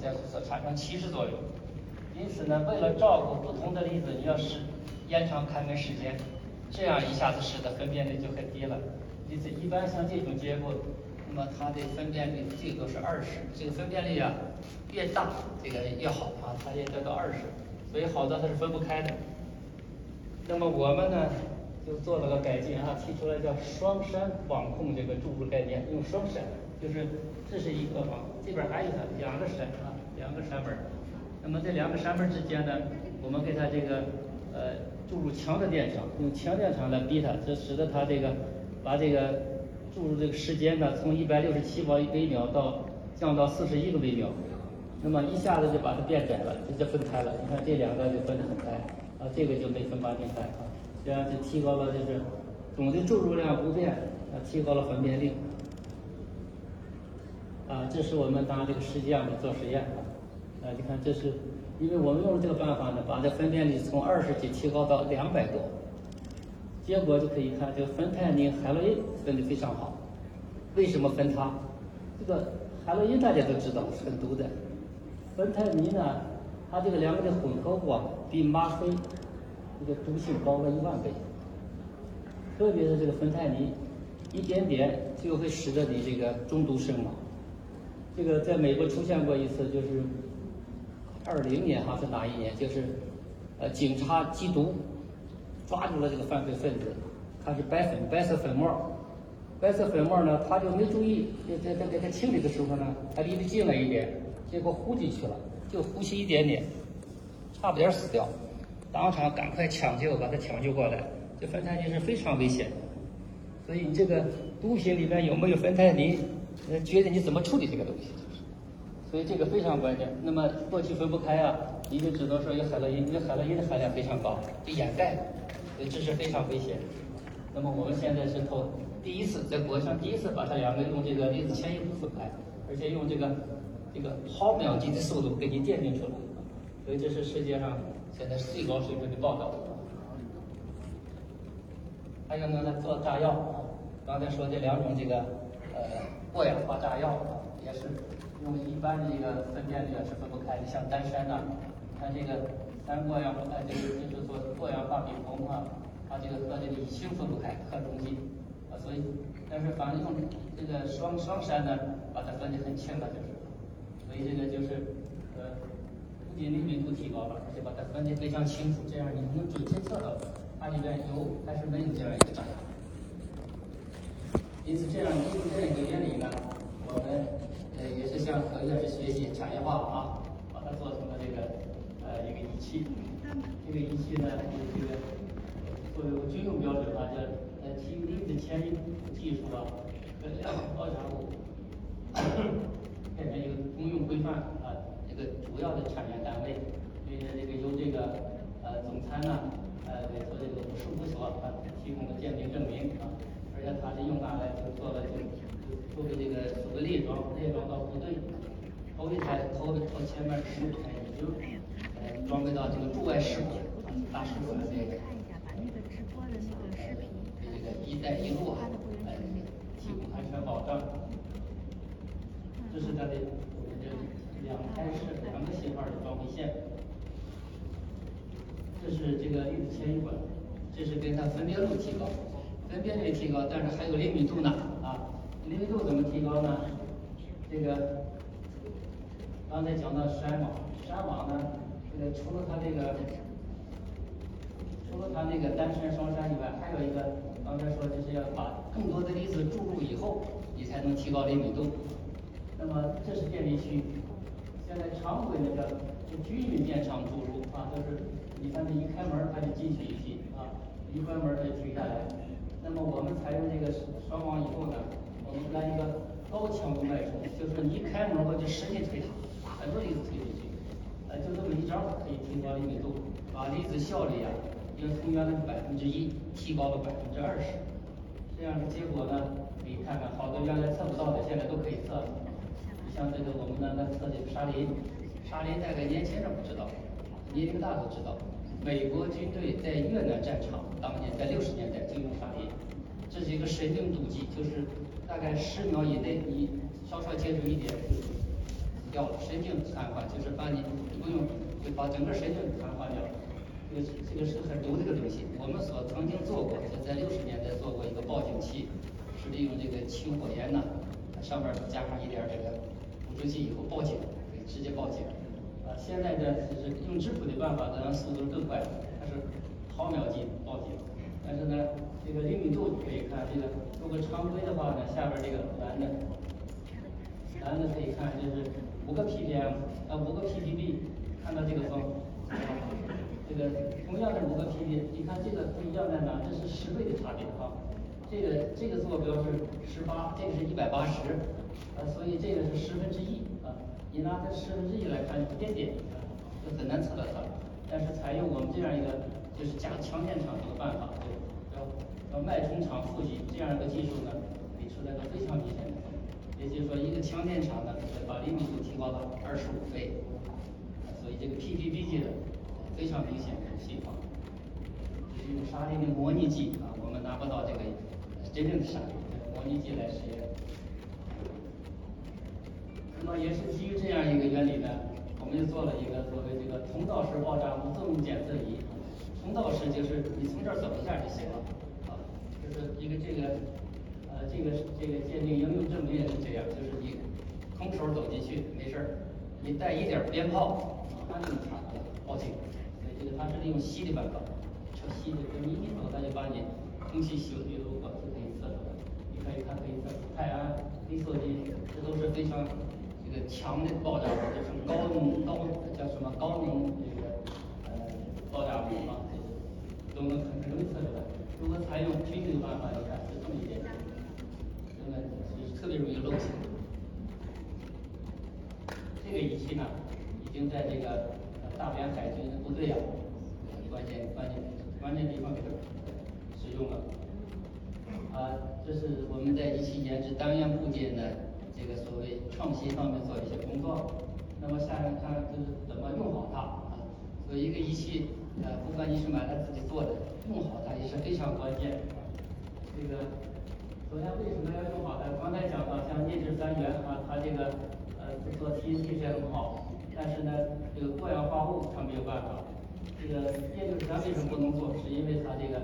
在所产生歧视作用。因此呢，为了照顾不同的粒子，你要使延长开门时间，这样一下子使得分辨率就很低了。因此，一般像这种结构，那么它的分辨率最多是二十。这个分辨率啊越大，这个越好啊，它也得到二十。所以好多它是分不开的。那么我们呢，就做了个改进啊，提出来叫双筛网控这个注入概念，用双筛，就是这是一个网，这边还有它两个山啊，两个山门。那么这两个山门之间呢，我们给它这个呃注入强的电场，用强电场来逼它，这使得它这个把这个注入这个时间呢，从一百六十七毫微秒到降到四十一个微秒，那么一下子就把它变窄了，直接分开了。你看这两个就分得很开。啊，这个就没分八进开啊，这样就提高了，就是总的注入量不变，啊，提高了分辨率。啊，这是我们拿这个实际上的做实验啊，你看这是，因为我们用了这个办法呢，把这分辨率从二十几提高到两百多，结果就可以看，这个芬太尼、海洛因分的非常好。为什么分它？这个海洛因大家都知道是很毒的，芬太尼呢？它这个两个的混合物啊，比吗啡这个毒性高了一万倍。特别是这个芬太尼，一点点就会使得你这个中毒身亡。这个在美国出现过一次，就是二零年还是哪一年？就是呃，警察缉毒抓住了这个犯罪分子，他是白粉白色粉末，白色粉末呢，他就没注意，在在在在清理的时候呢，他离得近了一点，结果呼进去了。就呼吸一点点，差不点死掉，当场赶快抢救，把他抢救过来。这芬太尼是非常危险的，所以你这个毒品里面有没有芬太尼，呃，决定你怎么处理这个东西，所以这个非常关键。那么过去分不开啊，你就只能说有海洛因，因为海洛因的含量非常高，就掩盖，所以这是非常危险。那么我们现在是头第一次在国际上第一次把它两个用这个离子迁移不分开，而且用这个。这个毫秒级的速度给你鉴定出来，所以这是世界上现在最高水平的报道。还有呢，做炸药啊，刚才说这两种这个呃过氧化炸药也是用一般的这个分辨率是分不开的，像丹参呐，看这个三过氧呃这个就是说过氧化丙酮啊，它这个和这个乙烯分不开，很容易啊，所以但是反正用这个双双山呢，把它分得很清了就是。所以这个就是，呃，不仅灵敏度提高了，而且把它分得非常清楚，这样你能准确测到它里边有还是没有这样一个炸药。因此，这样利用这一个原理呢，我们呃也是向何院士学习产业化啊，把它做成了这个呃一个仪器。这个仪器呢，这个作为军用标准啊，叫呃提离子迁移技术啊，跟量二产物。变成一个公用规范啊，这个主要的产业单位，所以这个由这个呃总参呢，给做这个武事务所啊提供的鉴定证明啊，而且他是用它来就做了就作为这个所谓列装列装到部队，头一台头头前面十台已经呃装备到这个驻外使馆大使馆这个这个一带一路啊，呃提供安全保障。这是它的我们这两开式两个型号的装备线，这是这个粒子迁移管，这是给它分辨率提高，分辨率提高，但是还有灵敏度呢啊，灵敏度怎么提高呢？这个刚才讲到筛网，筛网呢，这个除了它这个除了它那个单山双筛以外，还有一个刚才说就是要把更多的粒子注入以后，你才能提高灵敏度。那么这是电力区，现在常规那个就均匀电场注入啊，就是你看这一开门它就进去一批啊，一关门它就停下来。那么我们采用这个双网以后呢，我们来一个高强度脉冲，就是你一开门我就使劲推它，很多粒子推进去，呃，就这么一招可以提高灵敏度，把离子效率啊，要从原来的百分之一提高了百分之二十。这样的结果呢，你看看好多原来测不到的，现在都可以测了。像这个我们呢，那测这个沙林，沙林大概年轻人不知道，年龄大都知道。美国军队在越南战场当年在六十年代就用反应，这是一个神经毒剂，就是大概十秒以内你稍稍接触一点就，掉了，神经瘫痪，就是把你不用就把整个神经瘫痪掉了。这个这个是很毒的一个东西，我们所曾经做过，就在六十年代做过一个报警器，是利用这个起火焰呢，上面加上一点这个捕捉器以后报警，可以直接报警。现在呢就是用质谱的办法，当然速度更快，它是毫秒级报警。但是呢，这个灵敏度可以看这个，如果常规的话呢，下边这个蓝的，蓝的可以看就是五个 ppm，呃五个 ppb，看到这个风，这个同样是五个 pp，你看这个不一样在哪？这是十倍的差别哈。这个这个坐标是十八，这个是一百八十，呃，所以这个是十分之一。你拿这十分之一来看，一点点，就很难测到它。但是采用我们这样一个就是加强电场这个办法，叫叫脉冲场负极这样一个技术呢，可以出来个非常明显的。也就是说，一个强电场呢，把灵敏度提高到二十五倍，所以这个 PPB 级的非常明显的信号。这是用沙粒的模拟剂啊，我们拿不到这个真正的沙林，模拟剂来实验。也是基于这样一个原理呢，我们就做了一个所谓这个通道式爆炸无作用检测仪。通道式就是你从这儿走一下就行了，啊，就是一个这个，呃，这个这个鉴定应用证明也是这样，就是你空手走进去没事儿，你带一点鞭炮，马上就能查出来报警。所以这个它是利用吸的办法，测吸的，就你一走它就把你空气吸入去，如果就可以测出来。你可以看可以测泰安、黑色金，这都是非常这个强的爆炸物，就是高能高叫什么高能这个呃爆炸物啊。都能很容易测出来。如果采用均匀的办法，你看是这么一点点，那么就是特别容易漏气。这个仪器呢，已经在这个大连海军的部队啊，关键关键关键地方给它使用了。啊，这是我们在仪器研制单元部件的这个所谓创新方面做一些工作。那么下面看就是怎么用好它啊，所以一个仪器。呃，不管你是买了自己做的，用好它也是非常关键。这个首先为什么要用好它？刚才讲到像镍质三元啊，它这个呃做 TNT 也很好，但是呢，这个过氧化物它没有办法。这个镍质三为什么不能做？是因为它这个